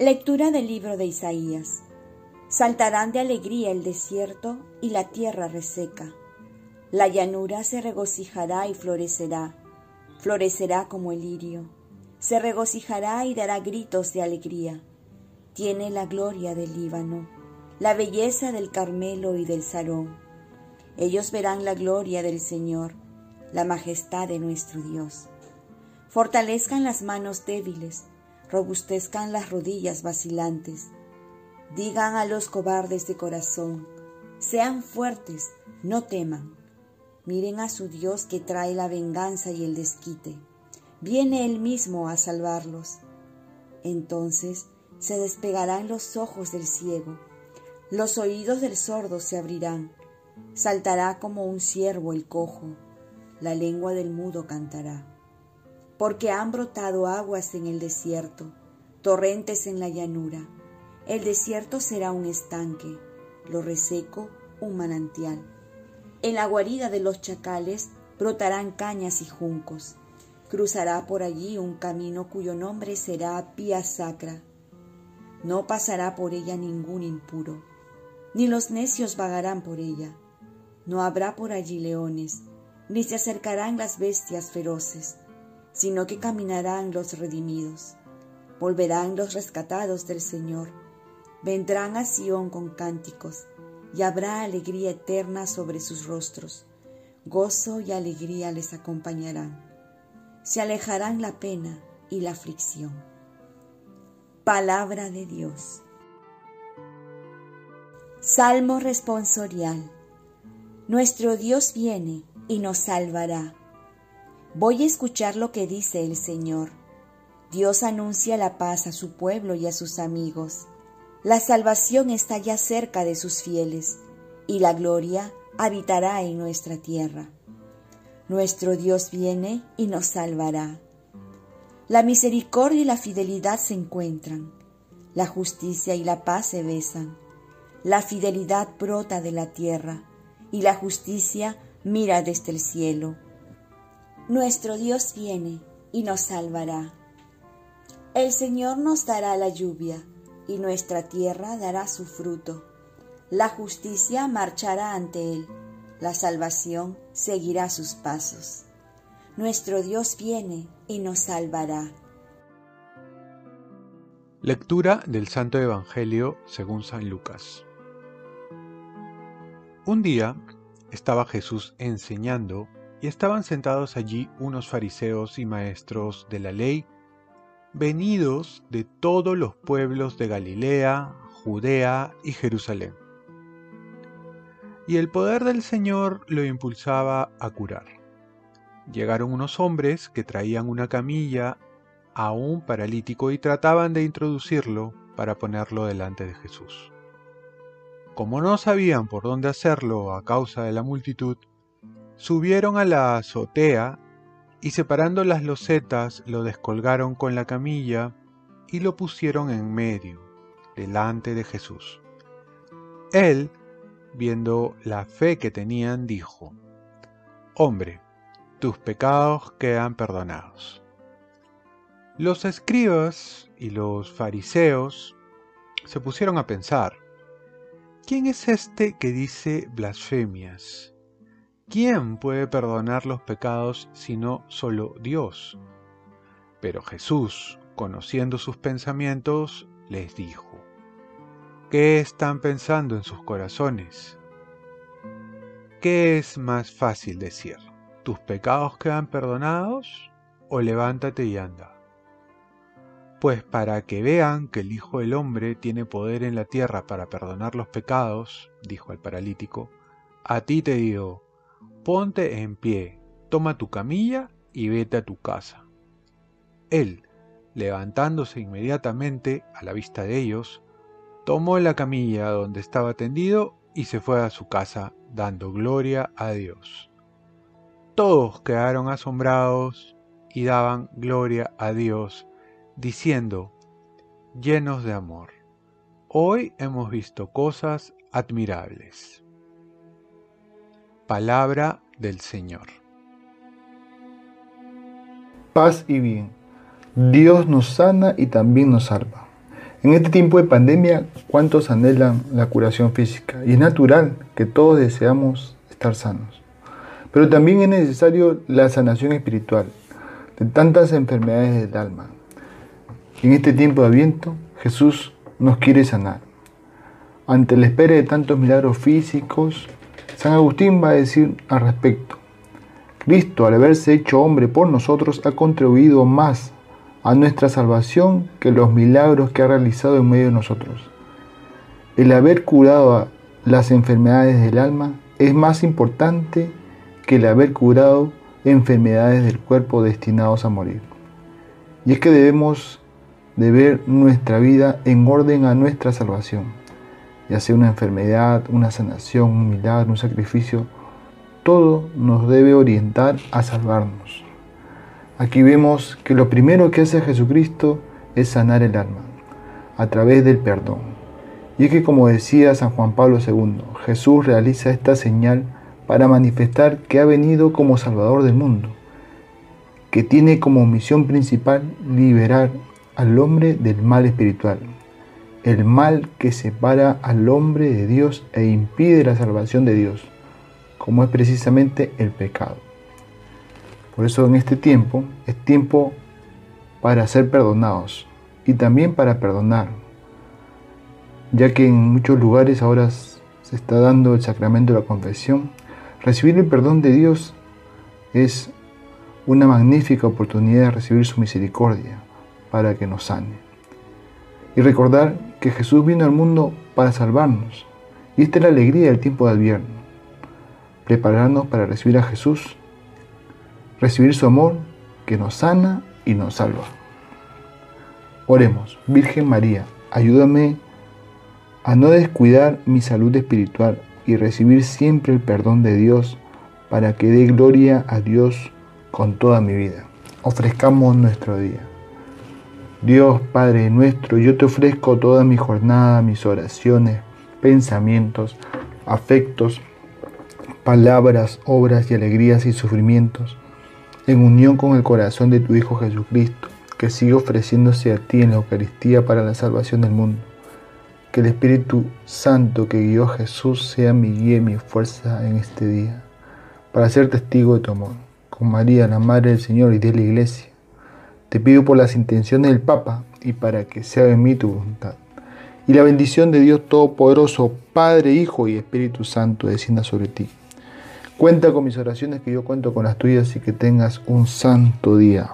Lectura del libro de Isaías. Saltarán de alegría el desierto y la tierra reseca. La llanura se regocijará y florecerá, florecerá como el lirio. Se regocijará y dará gritos de alegría. Tiene la gloria del Líbano, la belleza del Carmelo y del Sarón. Ellos verán la gloria del Señor, la majestad de nuestro Dios. Fortalezcan las manos débiles, robustezcan las rodillas vacilantes. Digan a los cobardes de corazón, sean fuertes, no teman. Miren a su Dios que trae la venganza y el desquite. Viene Él mismo a salvarlos. Entonces se despegarán los ojos del ciego, los oídos del sordo se abrirán, saltará como un ciervo el cojo, la lengua del mudo cantará porque han brotado aguas en el desierto, torrentes en la llanura. El desierto será un estanque, lo reseco un manantial. En la guarida de los chacales brotarán cañas y juncos. Cruzará por allí un camino cuyo nombre será Pía Sacra. No pasará por ella ningún impuro, ni los necios vagarán por ella. No habrá por allí leones, ni se acercarán las bestias feroces sino que caminarán los redimidos. Volverán los rescatados del Señor. Vendrán a Sión con cánticos, y habrá alegría eterna sobre sus rostros. Gozo y alegría les acompañarán. Se alejarán la pena y la aflicción. Palabra de Dios. Salmo responsorial. Nuestro Dios viene y nos salvará Voy a escuchar lo que dice el Señor. Dios anuncia la paz a su pueblo y a sus amigos. La salvación está ya cerca de sus fieles, y la gloria habitará en nuestra tierra. Nuestro Dios viene y nos salvará. La misericordia y la fidelidad se encuentran, la justicia y la paz se besan. La fidelidad brota de la tierra, y la justicia mira desde el cielo nuestro Dios viene y nos salvará. El Señor nos dará la lluvia y nuestra tierra dará su fruto. La justicia marchará ante Él, la salvación seguirá sus pasos. Nuestro Dios viene y nos salvará. Lectura del Santo Evangelio según San Lucas. Un día estaba Jesús enseñando y estaban sentados allí unos fariseos y maestros de la ley, venidos de todos los pueblos de Galilea, Judea y Jerusalén. Y el poder del Señor lo impulsaba a curar. Llegaron unos hombres que traían una camilla a un paralítico y trataban de introducirlo para ponerlo delante de Jesús. Como no sabían por dónde hacerlo a causa de la multitud, Subieron a la azotea y separando las losetas lo descolgaron con la camilla y lo pusieron en medio, delante de Jesús. Él, viendo la fe que tenían, dijo, Hombre, tus pecados quedan perdonados. Los escribas y los fariseos se pusieron a pensar, ¿quién es este que dice blasfemias? ¿Quién puede perdonar los pecados sino solo Dios? Pero Jesús, conociendo sus pensamientos, les dijo, ¿qué están pensando en sus corazones? ¿Qué es más fácil decir? ¿Tus pecados quedan perdonados? ¿O levántate y anda? Pues para que vean que el Hijo del Hombre tiene poder en la tierra para perdonar los pecados, dijo al paralítico, a ti te digo, ponte en pie, toma tu camilla y vete a tu casa. Él, levantándose inmediatamente a la vista de ellos, tomó la camilla donde estaba tendido y se fue a su casa dando gloria a Dios. Todos quedaron asombrados y daban gloria a Dios, diciendo, llenos de amor, hoy hemos visto cosas admirables. Palabra del Señor. Paz y bien. Dios nos sana y también nos salva. En este tiempo de pandemia, ¿cuántos anhelan la curación física? Y es natural que todos deseamos estar sanos. Pero también es necesario la sanación espiritual de tantas enfermedades del alma. En este tiempo de aviento, Jesús nos quiere sanar. Ante la espera de tantos milagros físicos, San Agustín va a decir al respecto, Cristo, al haberse hecho hombre por nosotros, ha contribuido más a nuestra salvación que los milagros que ha realizado en medio de nosotros. El haber curado las enfermedades del alma es más importante que el haber curado enfermedades del cuerpo destinados a morir. Y es que debemos de ver nuestra vida en orden a nuestra salvación, ya sea una enfermedad, una sanación, un milagro, un sacrificio, todo nos debe orientar a salvarnos. Aquí vemos que lo primero que hace Jesucristo es sanar el alma a través del perdón. Y es que como decía San Juan Pablo II, Jesús realiza esta señal para manifestar que ha venido como Salvador del mundo, que tiene como misión principal liberar al hombre del mal espiritual, el mal que separa al hombre de Dios e impide la salvación de Dios, como es precisamente el pecado. Por eso en este tiempo es tiempo para ser perdonados y también para perdonar, ya que en muchos lugares ahora se está dando el sacramento de la confesión. Recibir el perdón de Dios es una magnífica oportunidad de recibir su misericordia para que nos sane. Y recordar que Jesús vino al mundo para salvarnos. Y esta es la alegría del tiempo de Adviento. Prepararnos para recibir a Jesús recibir su amor que nos sana y nos salva. Oremos, Virgen María, ayúdame a no descuidar mi salud espiritual y recibir siempre el perdón de Dios para que dé gloria a Dios con toda mi vida. Ofrezcamos nuestro día. Dios Padre nuestro, yo te ofrezco toda mi jornada, mis oraciones, pensamientos, afectos, palabras, obras y alegrías y sufrimientos en unión con el corazón de tu Hijo Jesucristo, que sigue ofreciéndose a ti en la Eucaristía para la salvación del mundo. Que el Espíritu Santo que guió a Jesús sea mi guía y mi fuerza en este día, para ser testigo de tu amor. Con María, la Madre del Señor y de la Iglesia, te pido por las intenciones del Papa y para que sea en mí tu voluntad. Y la bendición de Dios Todopoderoso, Padre, Hijo y Espíritu Santo, descienda sobre ti Cuenta con mis oraciones que yo cuento con las tuyas y que tengas un santo día.